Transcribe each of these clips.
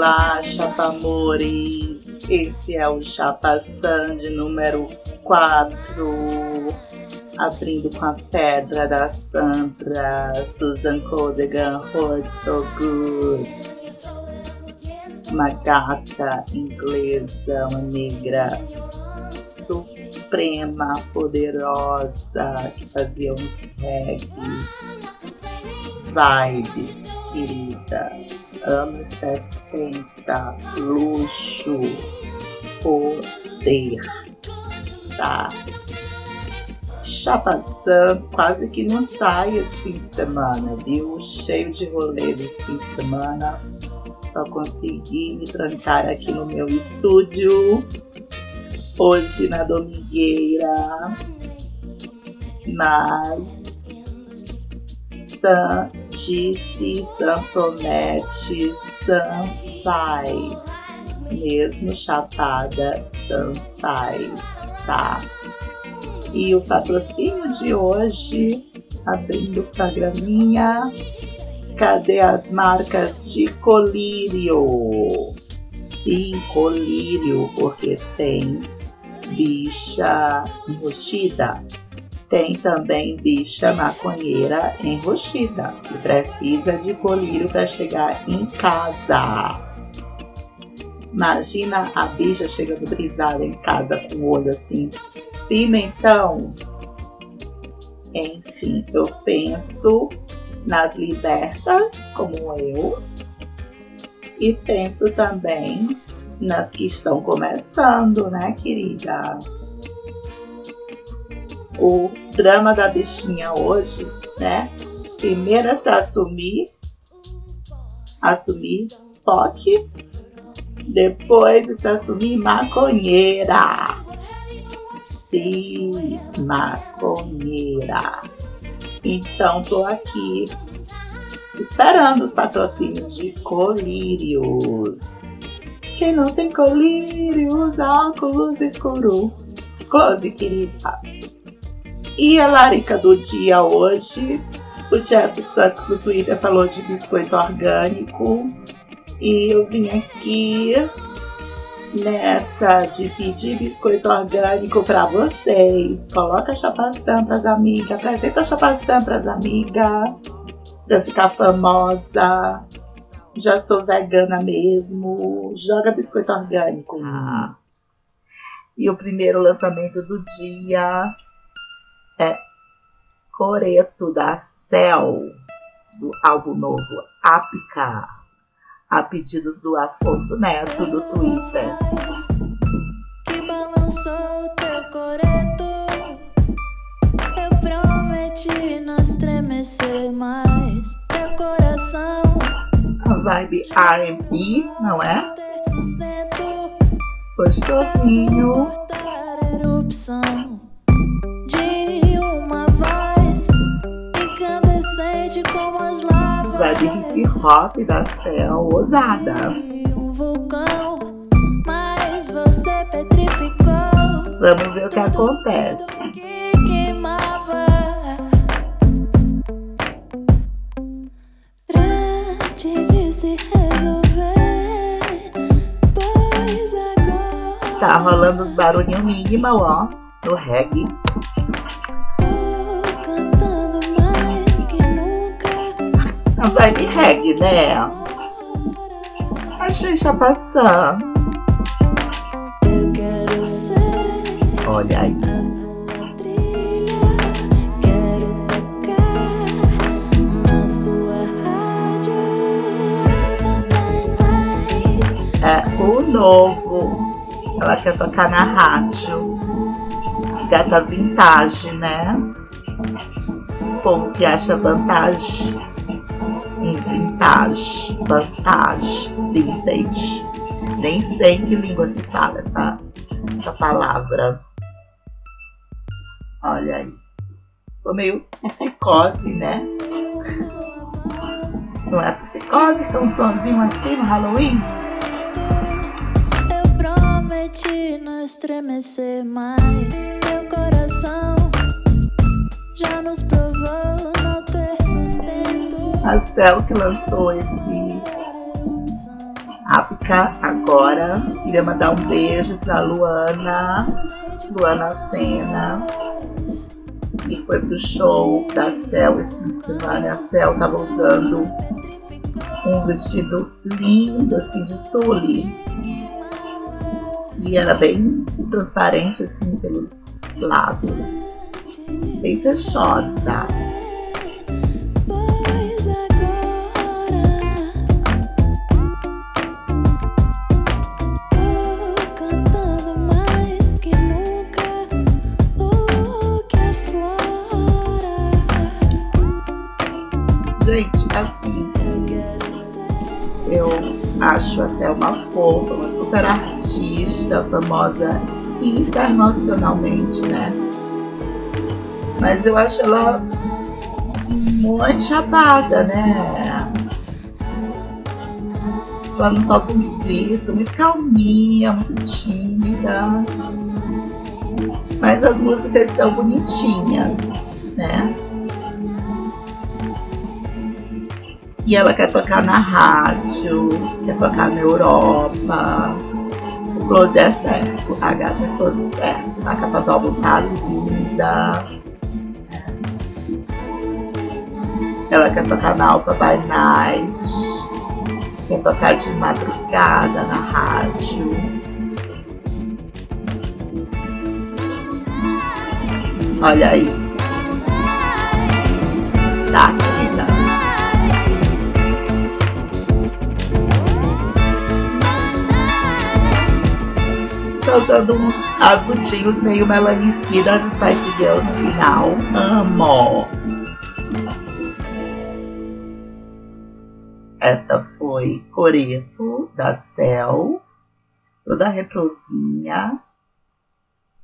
Olá, chapamores! Esse é o Chapa Sand número 4, abrindo com a pedra da Sandra, Susan Codegan, Hold So Good. Uma gata inglesa, uma negra suprema, poderosa, que fazia uns reggae, vibes, querida anos 70, luxo, poder, tá? Chapaçã quase que não sai esse fim de semana, viu? Cheio de rolê esse fim de semana. Só consegui me trancar aqui no meu estúdio. Hoje na domingueira. Mas San disse, San promete, faz. Mesmo chapada, San faz, tá? E o patrocínio de hoje, abrindo programinha, cadê as marcas de colírio? Sim, colírio, porque tem bicha enrustida tem também bicha maconheira enrustida, que precisa de colírio para chegar em casa. Imagina a bicha chegando brisada em casa com o olho assim, pimentão. Enfim, eu penso nas libertas, como eu, e penso também nas que estão começando, né, querida? O drama da bichinha hoje, né? Primeiro a se assumir, assumir POC, depois se assumir maconheira. Sim, maconheira. Então tô aqui esperando os patrocínios de colírios. Quem não tem colírios, óculos escuro. Close, querida. E a larica do dia hoje, o Jeff Sucks no Twitter falou de biscoito orgânico. E eu vim aqui nessa de pedir biscoito orgânico para vocês. Coloca a chapação pras amigas, apresenta a chapação pras amigas, pra ficar famosa. Já sou vegana mesmo. Joga biscoito orgânico. Ah. E o primeiro lançamento do dia é Coreto da Cell, do álbum novo Apica, a pedidos do Afonso Neto do Twitter. Que balançou teu coreto, eu prometi não estremecer mais teu coração. A vibe RB, não é? Gostosinho. Erupção. De hip hop da céu ousada. Vamos ver o que acontece. Tá rolando os barulhinhos mínimos, ó, no reggae. A vibe reggae, né? Achei já passar. Olha aí. É o novo. Ela quer tocar na rádio. Gata vintage, né? O povo que acha vantagem em vintage, vantage, vintage. Nem sei em que língua se fala essa, essa palavra. Olha aí. Tô meio psicose, né? Não é psicose que um sonzinho assim no Halloween? Eu prometi não estremecer mais. Teu coração já nos provou a Cell que lançou esse música agora. Queria mandar um beijo pra Luana, Luana Sena, que foi pro show da Cel esse fim de semana. A Cel tava usando um vestido lindo, assim, de tule. E era bem transparente, assim, pelos lados. Bem fechosa. Artista, famosa internacionalmente, né? Mas eu acho ela muito chapada, né? Ela não solta um grito, muito calminha, muito tímida. Mas as músicas são bonitinhas, né? E ela quer tocar na rádio, quer tocar na Europa. Close é certo, a gata é close certo. A capa do álbum tá linda. Ela quer tocar na Alpha by Night. Quer tocar de madrugada na rádio. Olha aí. Tá, soltando uns agudinhos meio melanicidas Spice Girls no final. Amo! Essa foi Coreto, da Cell, toda retrozinha.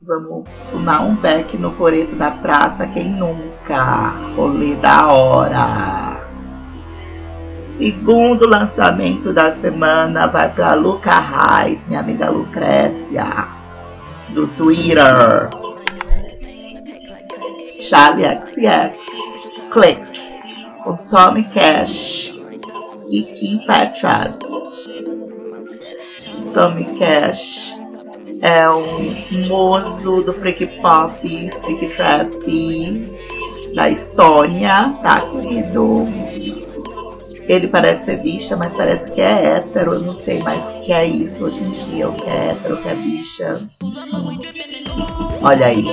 Vamos fumar um beck no Coreto da Praça, quem nunca? Rolê da hora! Segundo lançamento da semana vai para Luca Reis, minha amiga Lucrécia, do Twitter. Charlie XX, Click, com Tommy Cash e Kim Petras. Tommy Cash é um moço do freak pop, freak trap da Estônia, tá querido? Ele parece ser bicha, mas parece que é hétero. Eu não sei mais o que é isso hoje em dia. O que é hétero, o que é bicha. Hum. Olha aí.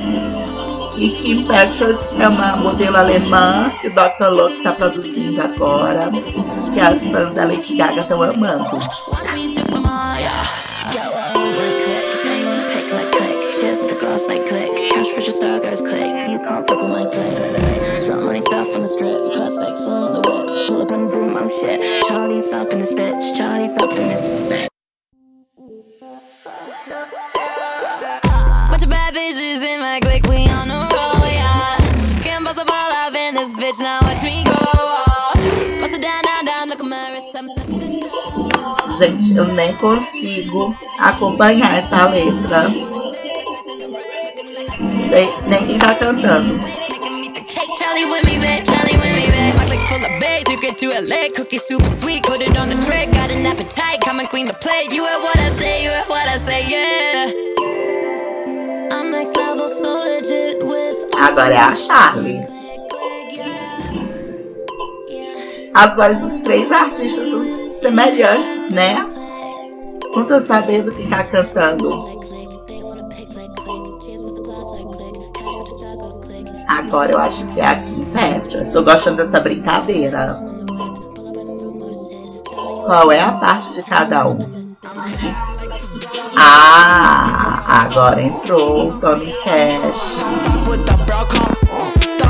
I'm zooming my wear on the globe. Don't care about the records you sold. Cosign if you did it alone. I'm so 2020 with my vision 2020 with precision. I'm so legit. E Kim Petras é uma modelo alemã que o Dr. Luke está produzindo agora, que as fãs da Lady Gaga estão amando. like click. Cash register goes click. You can't fuck with my click. Strap money stuff on the strip. Perspex on the whip. Pull up on the room, oh shit. Charlie's up in this bitch. Charlie's up in this. Gente, eu nem consigo acompanhar essa letra. Nem, nem quem tá cantando. super sweet, put it on the appetite, come clean the plate. You say, you say, yeah. I'm so legit with. Agora é a Charlie. a voz dos três artistas semelhantes, né? Tô sabendo quem tá cantando. Agora eu acho que é aqui Petra. Estou gostando dessa brincadeira. Qual é a parte de cada um? Ah, agora entrou o Tommy Cash.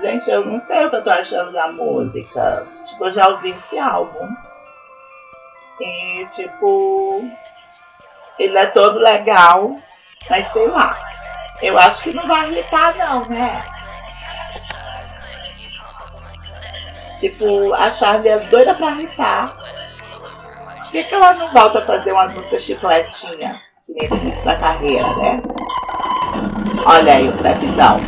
Gente, eu não sei o que eu tô achando da música. Tipo, eu já ouvi esse álbum. E, tipo, ele é todo legal, mas sei lá. Eu acho que não vai irritar, não, né? Tipo, a Charlie é doida pra irritar. Por que, que ela não volta a fazer umas músicas chicletinha? Que nem no início da carreira, né? Olha aí o trapzão.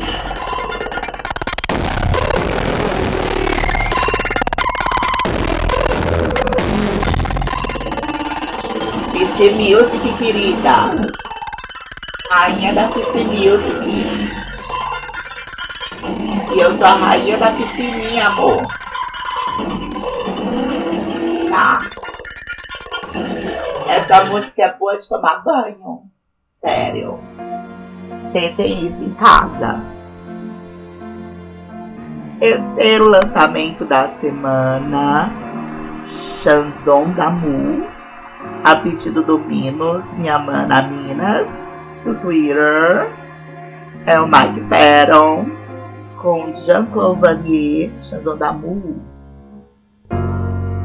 PC Music, querida. Rainha da PC Music. E eu sou a rainha da piscininha, amor. Tá. Essa música é boa de tomar banho. Sério. Tentem isso em casa. Terceiro lançamento da semana. Chanson da Mu. A pedido do Minos, minha mana Minas, do Twitter. É o Mike Perron com Jean-Claude Vanier, Chanson Mu.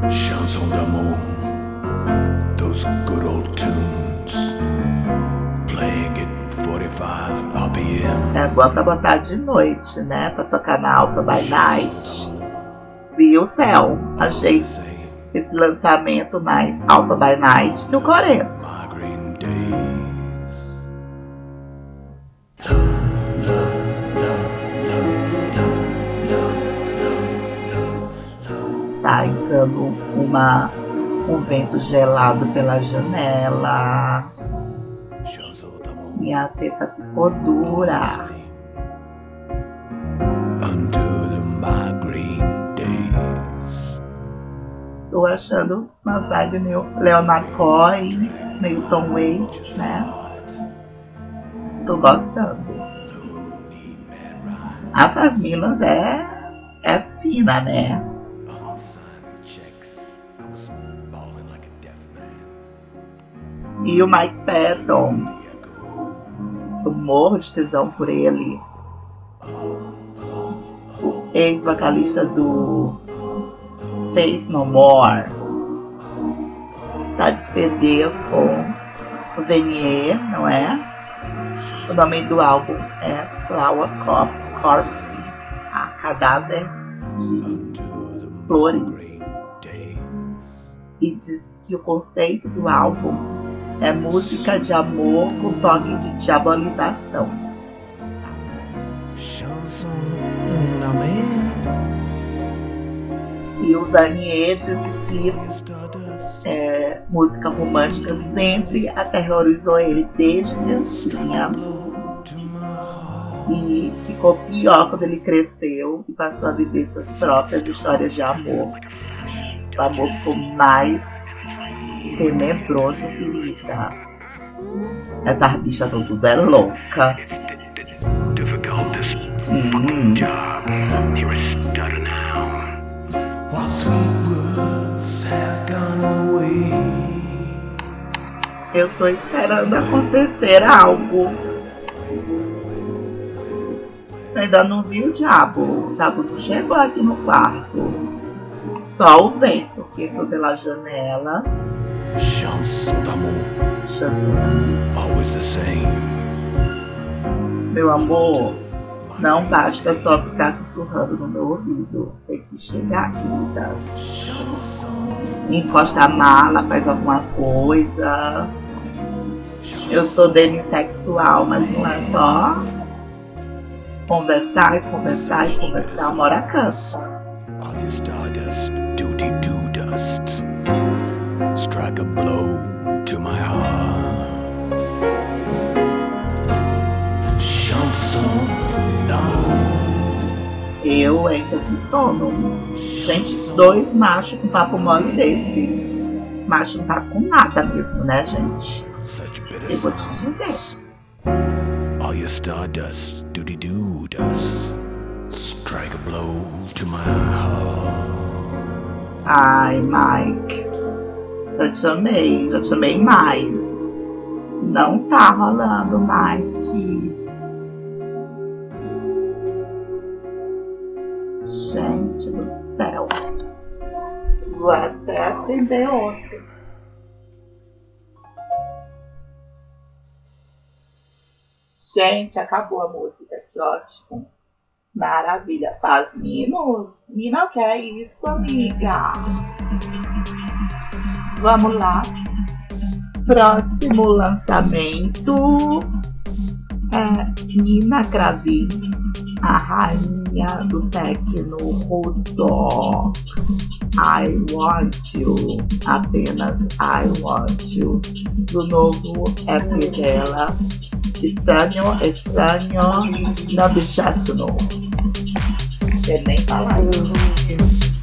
Chanson d'amour, those good old tunes, playing at 45 RPM. É boa pra botar de noite, né? Pra tocar na Alpha by Night. Vi o céu, achei esse lançamento mais Alpha by Night que o Coreano. Tá entrando uma, um vento gelado pela janela. Minha teta ficou dura. Tô achando uma vibe meio Leonard Cohen, meio Tom Waits, né? Tô gostando. A Fasmilas é, é fina, né? E o Mike Patton. Eu morro de tesão por ele. Ex-vocalista do Faith No More. Tá de CD com o Venier, não é? O nome do álbum é Flower Corpse, a cadáver de flores. E diz que o conceito do álbum é música de amor com toque de diabolização. E o Zanier diz que é, música romântica sempre aterrorizou ele desde criancinha. E ficou pior quando ele cresceu e passou a viver suas próprias histórias de amor. O amor ficou mais tenebroso, querida. Essa bicha tudo é louca. Hum. Eu tô esperando acontecer algo. Ainda não vi o diabo. O diabo não chegou aqui no quarto. Só o vento que entrou pela janela. Chanson d'amour. Chanson d'amour. Always the same. Meu amor, não basta só ficar sussurrando no meu ouvido. Tem que chegar aqui, tá? Encosta a mala, faz alguma coisa. Eu sou demissexual, mas não é só conversar e conversar e conversar. Uma hora stardust, duty do dust. strike a blow Eu ainda com sono. Gente, dois machos com papo mole desse. Macho não tá com nada mesmo, né, gente? Eu vou te dizer. All your stardust, doody doo dust. Strike a blow to my heart. Ai, Mike. Já te amei, já te amei mais. Não tá rolando, Mike. Gente do céu. Vou até acender outro. Gente, acabou a música, que ótimo. Maravilha. Faz Minos? Mina, o que é isso, amiga? Vamos lá. Próximo lançamento é Nina Kravis, a rainha do techno russo. I Want You, apenas I Want You, do novo EP dela, Estranho, Estranho, Nobchatno. Ele nem falar isso.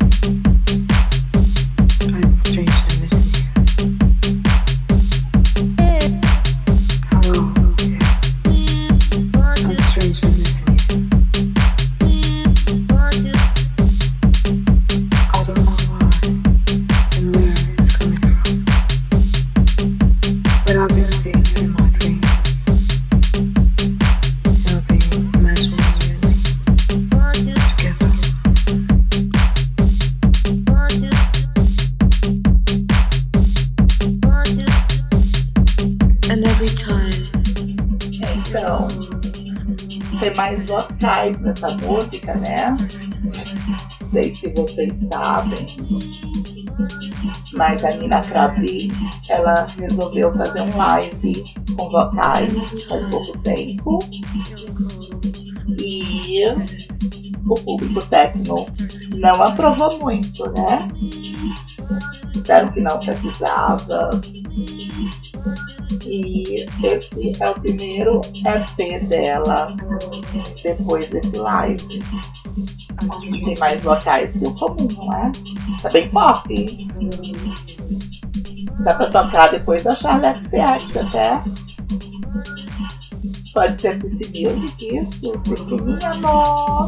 Nessa música, né? Não sei se vocês sabem, mas a Nina Kravis, ela resolveu fazer um live com vocais faz pouco tempo. E o público técnico não aprovou muito, né? Disseram que não precisava, e esse é o primeiro EP dela depois desse live. Tem mais vocais que o comum, não é? Tá bem pop. Dá pra tocar depois da Charlie XX até. Pode ser PC Music, isso? Piscininha, amor.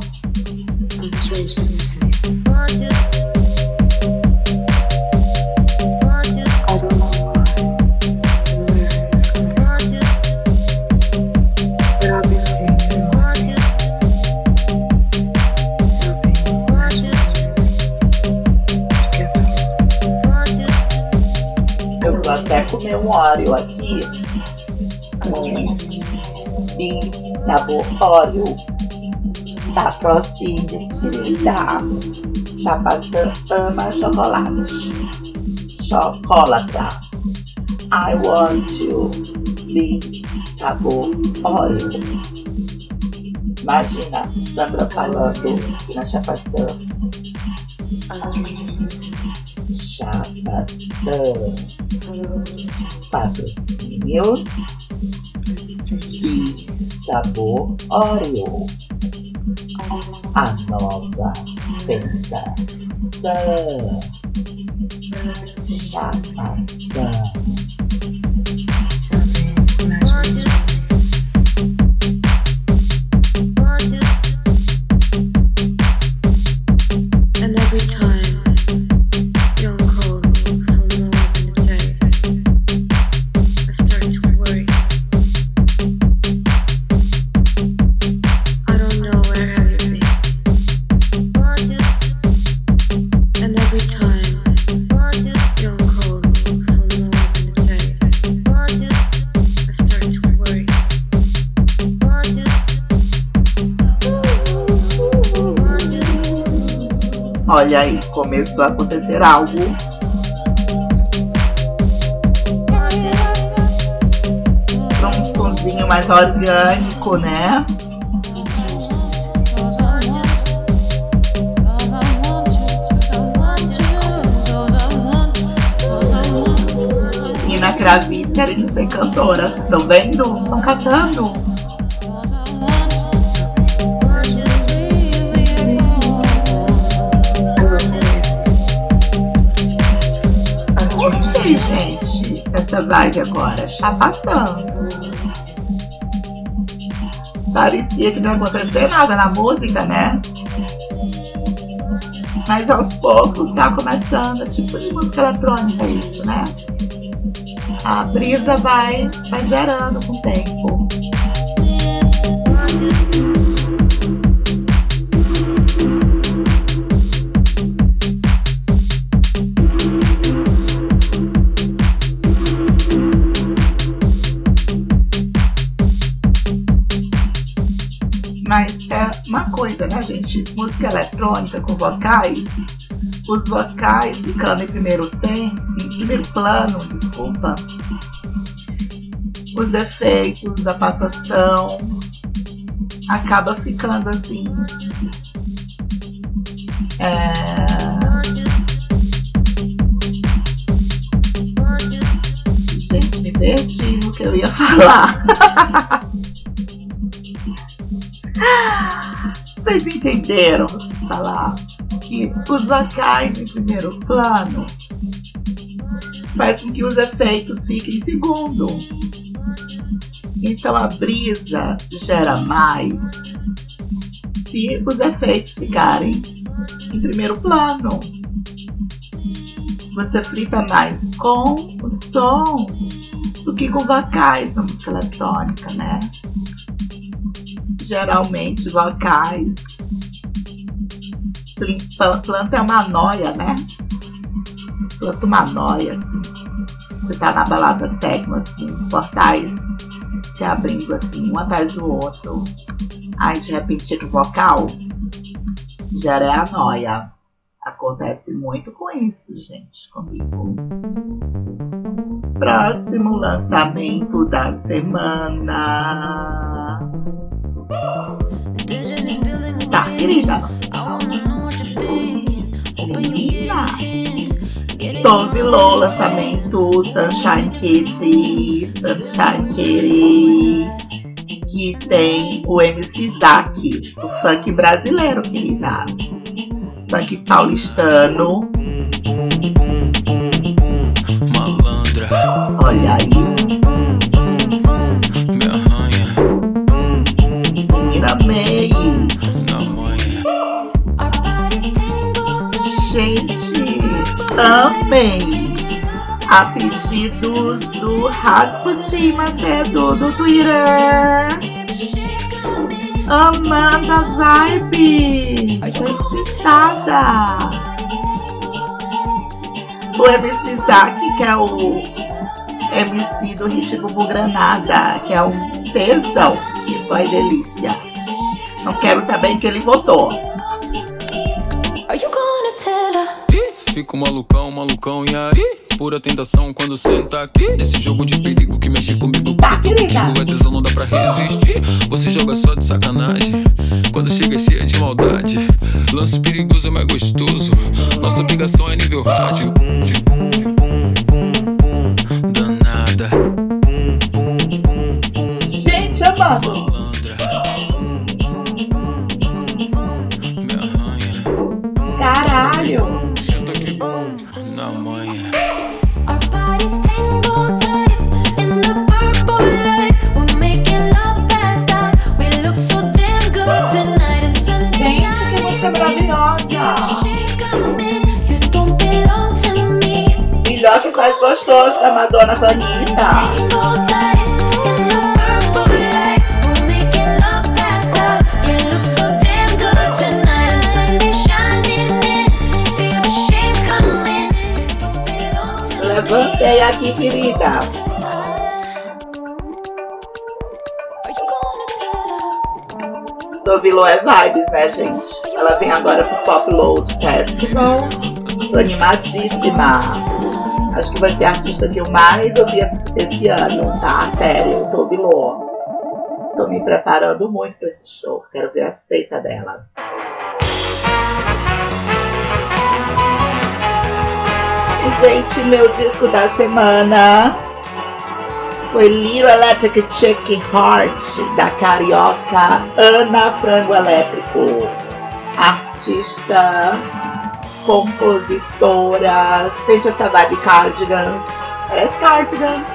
Um óleo aqui com bis sabor óleo da Procine, querida. Chapaçã ama chocolate. Chocolata. I want you. Bis sabor óleo. Imagina Sandra falando aqui na Chapaçã. Chapaçã patrocínios e sabor Oreo. A nova sensação. Chapação. Olha a acontecer algo. Um sonzinho mais orgânico, né? Nina Kravis querendo ser cantora, vocês estão vendo? Estão cantando. Essa vibe agora, chapação. Parecia que não ia acontecer nada na música, né? Mas aos poucos tá começando, tipo de música eletrônica isso, né? A brisa vai, vai gerando com o tempo. Música eletrônica com vocais, os vocais ficando em primeiro tempo, em primeiro plano, desculpa. Os efeitos, a passação, acaba ficando assim. É... Gente, me perdi no que eu ia falar. entenderam falar que os vocais em primeiro plano faz com que os efeitos fiquem em segundo. Então a brisa gera mais se os efeitos ficarem em primeiro plano. Você frita mais com o som do que com vocais na música eletrônica, né? Geralmente vocais. Planta é uma noia, né? Planta uma noia, assim. Você tá na balada tecno, assim, portais se abrindo assim, um atrás do outro. Aí de repente o vocal gera a noia. Acontece muito com isso, gente, comigo. Próximo lançamento da semana. Tá, querida. Tove Low, lançamento Sunshine Kitty, Sunshine Kitty, que tem o MC Zack, o funk brasileiro, querida. Funk paulistano. Malandra, Olha aí, amei. A pedidos do Rasputin Macedo do Twitter. Amanda Vibe foi citada. O MC Zack, que é o MC do Hit Bubu Granada, que é um tesão, que foi delícia. Não quero saber em que ele votou. Fico malucão, malucão, e aí? Pura tentação quando senta aqui Nesse jogo de perigo que mexe comigo Tá. Contigo é tesão, não dá pra resistir Você joga só de sacanagem Quando chega é cheia de maldade Lance perigoso é mais gostoso Nossa obrigação é nível rádio Danada, Gente, amado. You don't belong to me. Levantei aqui, querida. Dovilo é vibes, né, gente? Ela vem agora pro Pop Load Festival. Tô animadíssima. Acho que vai ser a artista que eu mais ouvi esse ano, tá? Sério, Dovilo. Tô me preparando muito pra esse show. Quero ver as teitas dela. E, gente, meu disco da semana foi Little Electric Chicken Heart, da carioca Ana Frango Elétrico. Artista, compositora, sente essa vibe Cardigans. Parece Cardigans.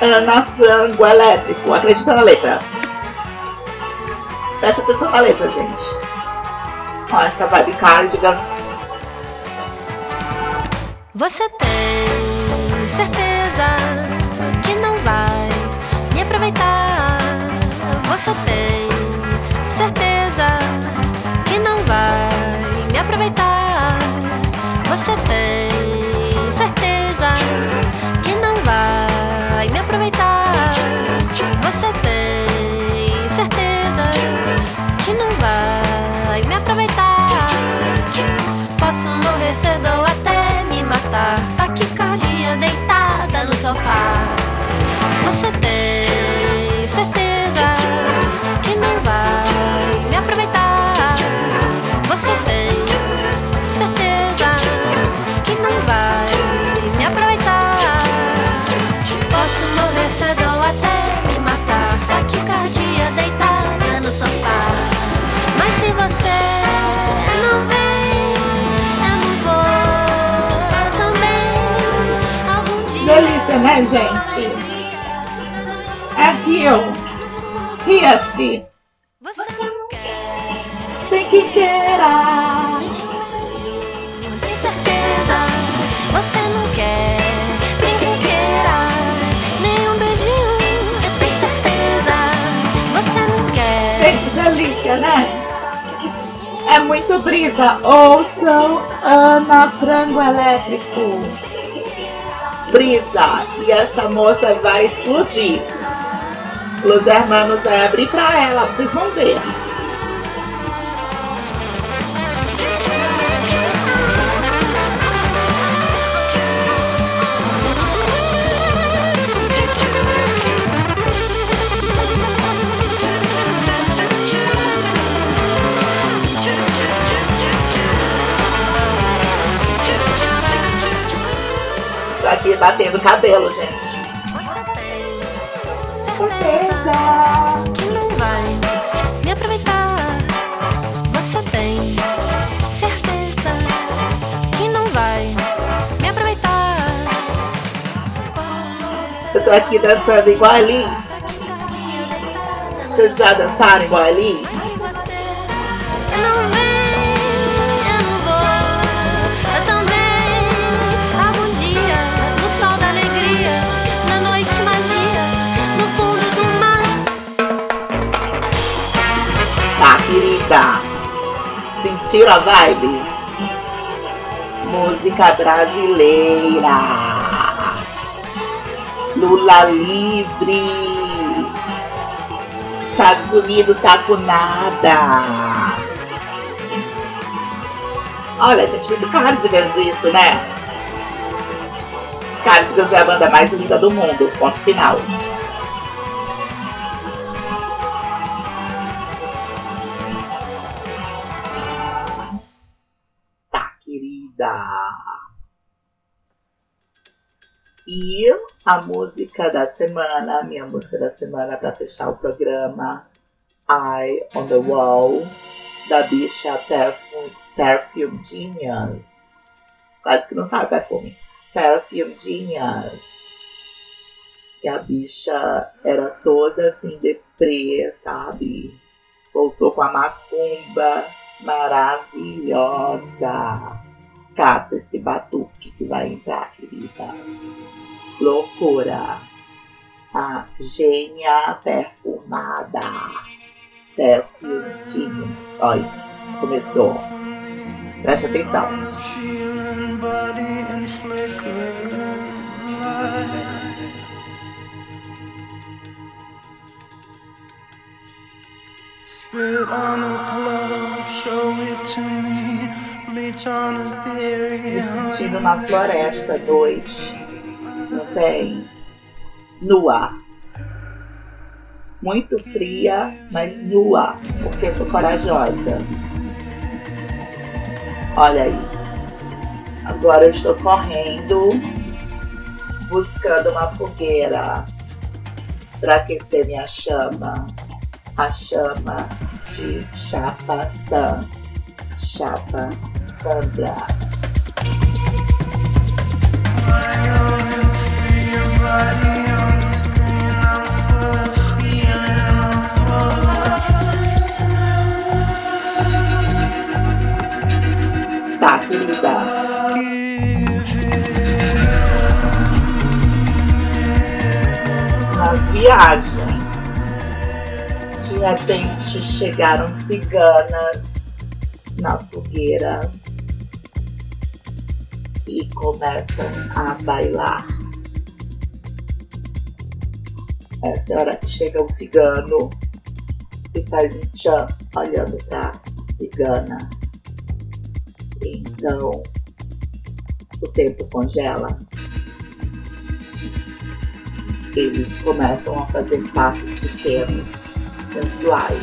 Ana Frango Elétrico, acredita na letra. Presta atenção na letra, gente. Ó, essa vibe Cardigans. Você tem certeza que não vai me aproveitar? Você tem certeza que não vai me aproveitar? Você tem certeza que não vai me aproveitar? Ou até me matar. Taquicardia deitada no sofá. Mas se você não vem, eu não vou também. Algum dia. Delícia, né, gente? É Rio. Ria-se. Você não quer. Tem que queira. Né? É muito brisa. Ouçam Ana Frango Elétrico. Brisa. E essa moça vai explodir. Los Hermanos vai abrir pra ela, vocês vão ver. Aqui batendo cabelo, gente. Você tem certeza que não vai me aproveitar. Você tem certeza que não vai me aproveitar. Eu tô aqui dançando igual a Liz. Vocês já dançaram igual a Liz? Sentiram a vibe? Música brasileira. Lula livre. Estados Unidos tá com nada. Olha, gente, muito Cardigans isso, né? Cardigans é a banda mais linda do mundo. Ponto final. E a música da semana, a minha música da semana para fechar o programa, Eye on the Wall, da bicha Perfume, Perfume Genius. Quase que não sabe perfume. Perfume Genius. E a bicha era toda assim, deprê, sabe? Voltou com a macumba maravilhosa. Cata esse batuque que vai entrar, querida. Loucura. A gênia perfumada. Perfume Genius. Olha, começou. Preste atenção. Spit on a glove, show it to me. Sentindo na floresta 2. Não tem? Nua. Muito fria, mas nua, porque sou corajosa. Olha aí. Agora eu estou correndo, buscando uma fogueira para aquecer minha chama. A chama de Chapa San. Chapa Sandra. Tá, querida. viagem, de repente chegaram ciganas na fogueira começam a bailar. Essa é a hora que chega o cigano e faz um tchan olhando pra cigana. Então o tempo congela, eles começam a fazer passos pequenos, sensuais.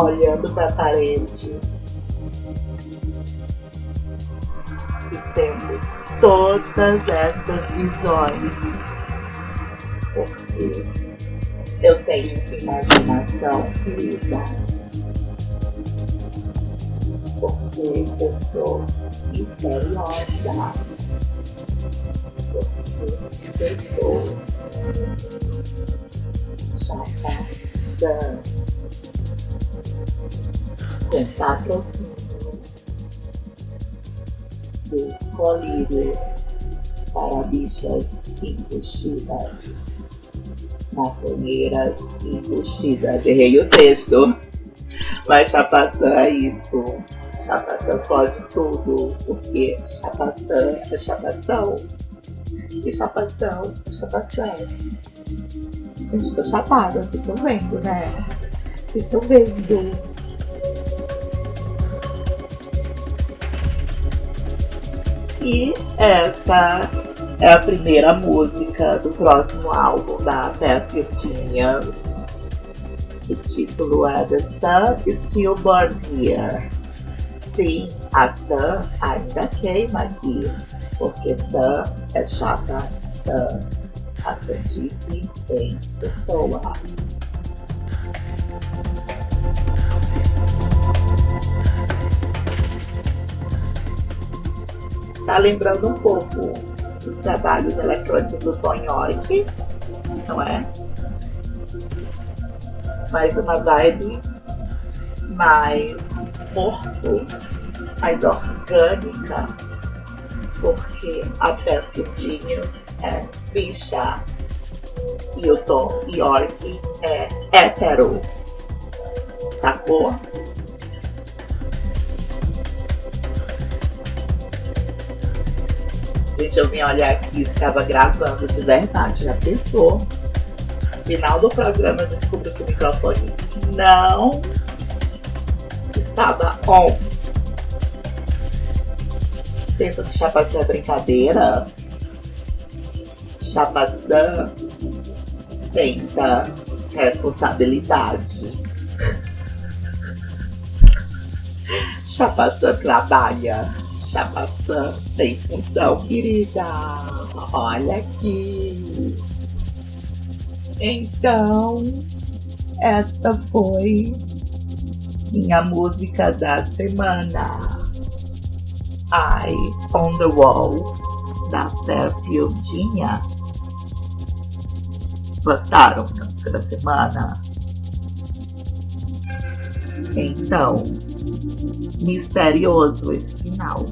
olhando para a parede e tendo todas essas visões, porque eu tenho imaginação, querida, porque eu sou misteriosa, porque eu sou chata com patrocínio do colírio para bichas embustidas, maconheiras embustidas. Errei o texto, mas chapaçã é isso. Chapaçã pode tudo, porque chapaçã é chapação. E chapação é chapação. Gente, tô chapada, vocês estão vendo, né? Vocês estão vendo. E essa é a primeira música do próximo álbum da Perfume Genius. O título é The Sun Still Burns Here. Sim, a Sun ainda queima aqui, porque Sun é chata Sun, a Santice em pessoa. Tá lembrando um pouco os trabalhos eletrônicos do Von York, não é? Mais uma vibe mais corpo, mais orgânica, porque a Perfume Genius é bicha e o Tom York é hétero. Sacou? Gente, eu vim olhar aqui, estava gravando de verdade, já pensou? Final do programa, eu descobri que o microfone não estava on. Vocês pensam que chapação é brincadeira? Chapação tenta responsabilidade. Chapação trabalha chapação tem função, querida. Olha aqui. Então, esta foi minha música da semana. Eye on the Wall, da Genius. Gostaram da música da semana? Então, misterioso esse final.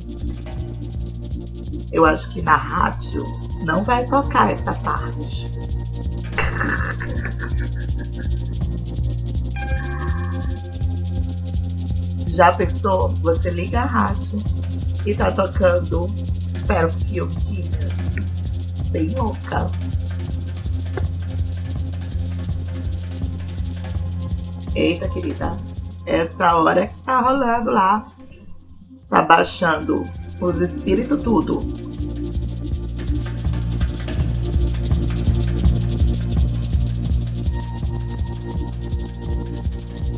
Eu acho que na rádio não vai tocar essa parte. Já pensou? Você liga a rádio e tá tocando Genius. Bem louca. Eita, querida. Essa hora que tá rolando lá. Tá baixando os espíritos tudo.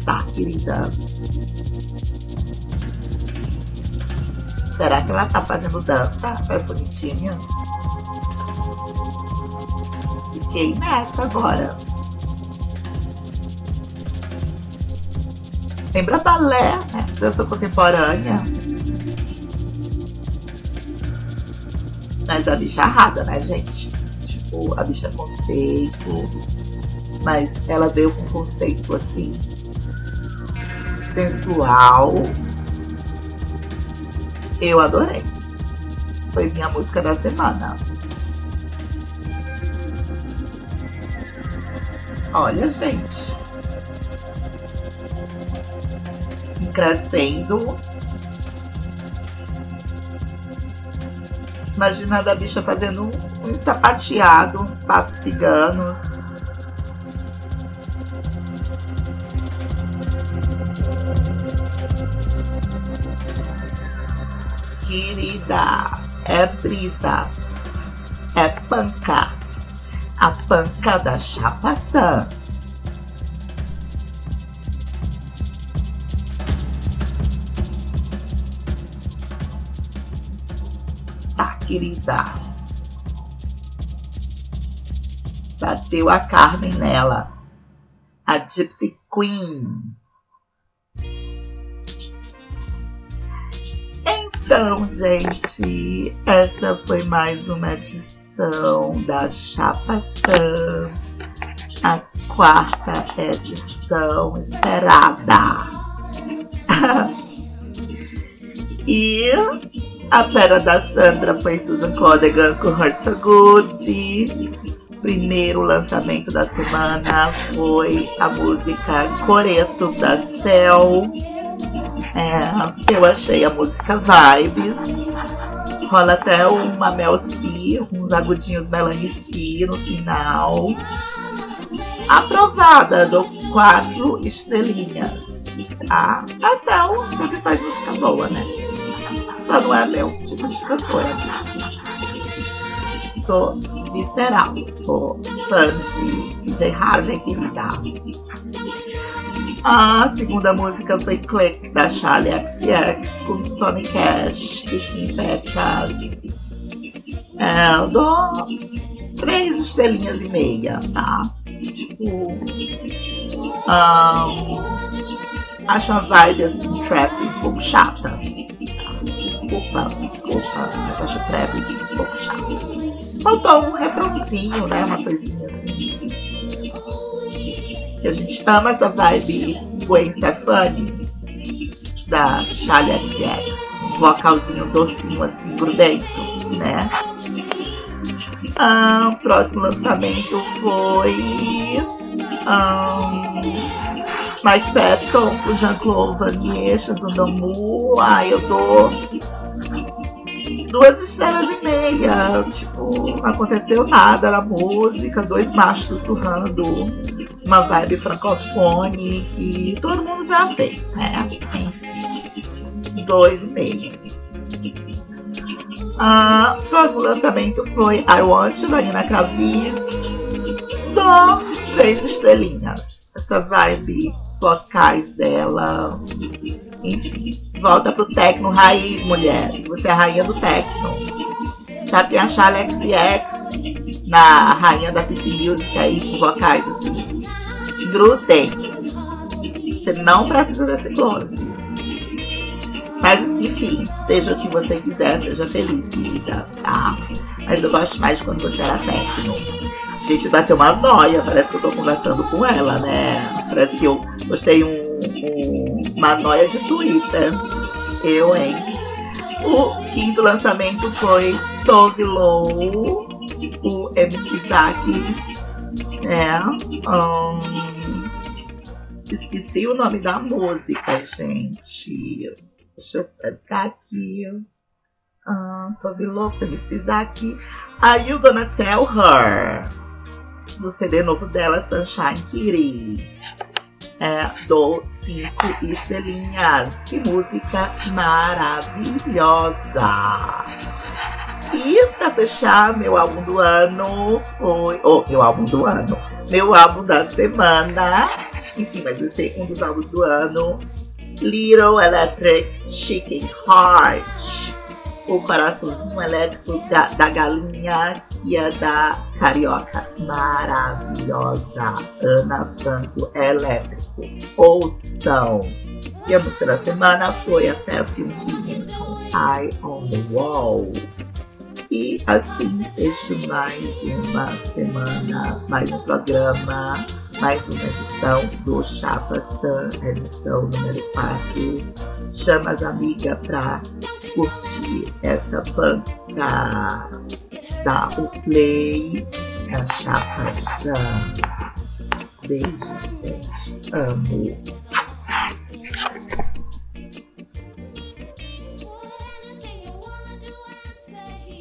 Tá, querida. Será que ela tá fazendo dança performatinhas? Fiquei nessa agora. Lembra balé, né? Dança contemporânea. Mas a bicha arrasa, né, gente? Tipo, a bicha é conceito. Mas ela veio com um conceito assim. Sensual. Eu adorei. Foi minha música da semana. Olha, gente. Crescendo. Imaginando a bicha fazendo um, sapateado, uns passos ciganos. Querida, é brisa, é panca, a panca da chapação. Querida. Bateu a Carmen nela. A Gypsy Queen. Então, gente, essa foi mais uma edição da Chapação. A quarta edição esperada. e a pera da Sandra foi Susan Codegan com Hurt So Good. Primeiro lançamento da semana foi a música Coreto da Cell. É, eu achei a música vibes. Rola até uma Mel C, uns agudinhos Melanie no final. Aprovada, dou quatro estrelinhas. A, a Cell sempre faz música boa, né? Só não é meu tipo de cantora. Sou visceral, sou fã de DJ Harvey, querida. A segunda música foi Click, da Charlie XX, com Tony Cash e Kim Petras. É, eu dou três estrelinhas e meia, tá? Tipo. ahn, acho a vibe assim, trap um pouco chata. Mas acho trap um pouco chato. Faltou um refrãozinho, né? Uma coisinha assim que a gente ama essa vibe Gwen Stefani da Charlie XX. Vocalzinho docinho assim, grudento, né? Ah, o próximo lançamento foi ah, Mike Patton com Jean-Claude Vanier, Shazandamu. Ai, eu dou duas estrelas e meia. Tipo, não aconteceu nada na música, dois machos sussurrando uma vibe francofone que todo mundo já fez, né? Enfim, dois e meio. Ah, o próximo lançamento foi I Want, da Nina Kravis. Dou três estrelinhas. Essa vibe vocais dela. Enfim, volta pro tecno raiz, mulher. Você é a rainha do tecno. Já tem a Charlie XX na rainha da PC Music aí, com vocais assim. Grudentes. Você não precisa desse close. Mas, enfim, seja o que você quiser, seja feliz, querida, tá? Mas eu gosto mais quando você era tecno. Gente, bateu uma noia, parece que eu tô conversando com ela, né? Parece que eu gostei um, um- uma noia de Twitter. Eu, hein? O quinto lançamento foi Tove Low, o MC Zaki. É. hum, esqueci o nome da música, gente. Deixa eu pescar aqui. Ah, Tove Low, MC Zaki. Are You Gonna Tell Her? Do CD novo dela, Sunshine Kitty. É, dou cinco estrelinhas. Que música maravilhosa! E pra fechar, meu álbum do ano foi. Oh, meu álbum do ano. Meu álbum da semana. Enfim, mas esse é um dos álbuns do ano. Little Electric Chicken Heart. O coraçãozinho elétrico da, da galinha que é da carioca. Maravilhosa. Ana Franco Elétrico. Ouçam. E a música da semana foi a Perfume Jeans com Eye on the Wall. E assim fecho mais uma semana, mais um programa, mais uma edição do Chapa Sun, edição número 4. Chama as amigas pra curtir essa banca. Dá o play, é a Chapa Sun. Beijos, gente. Amo.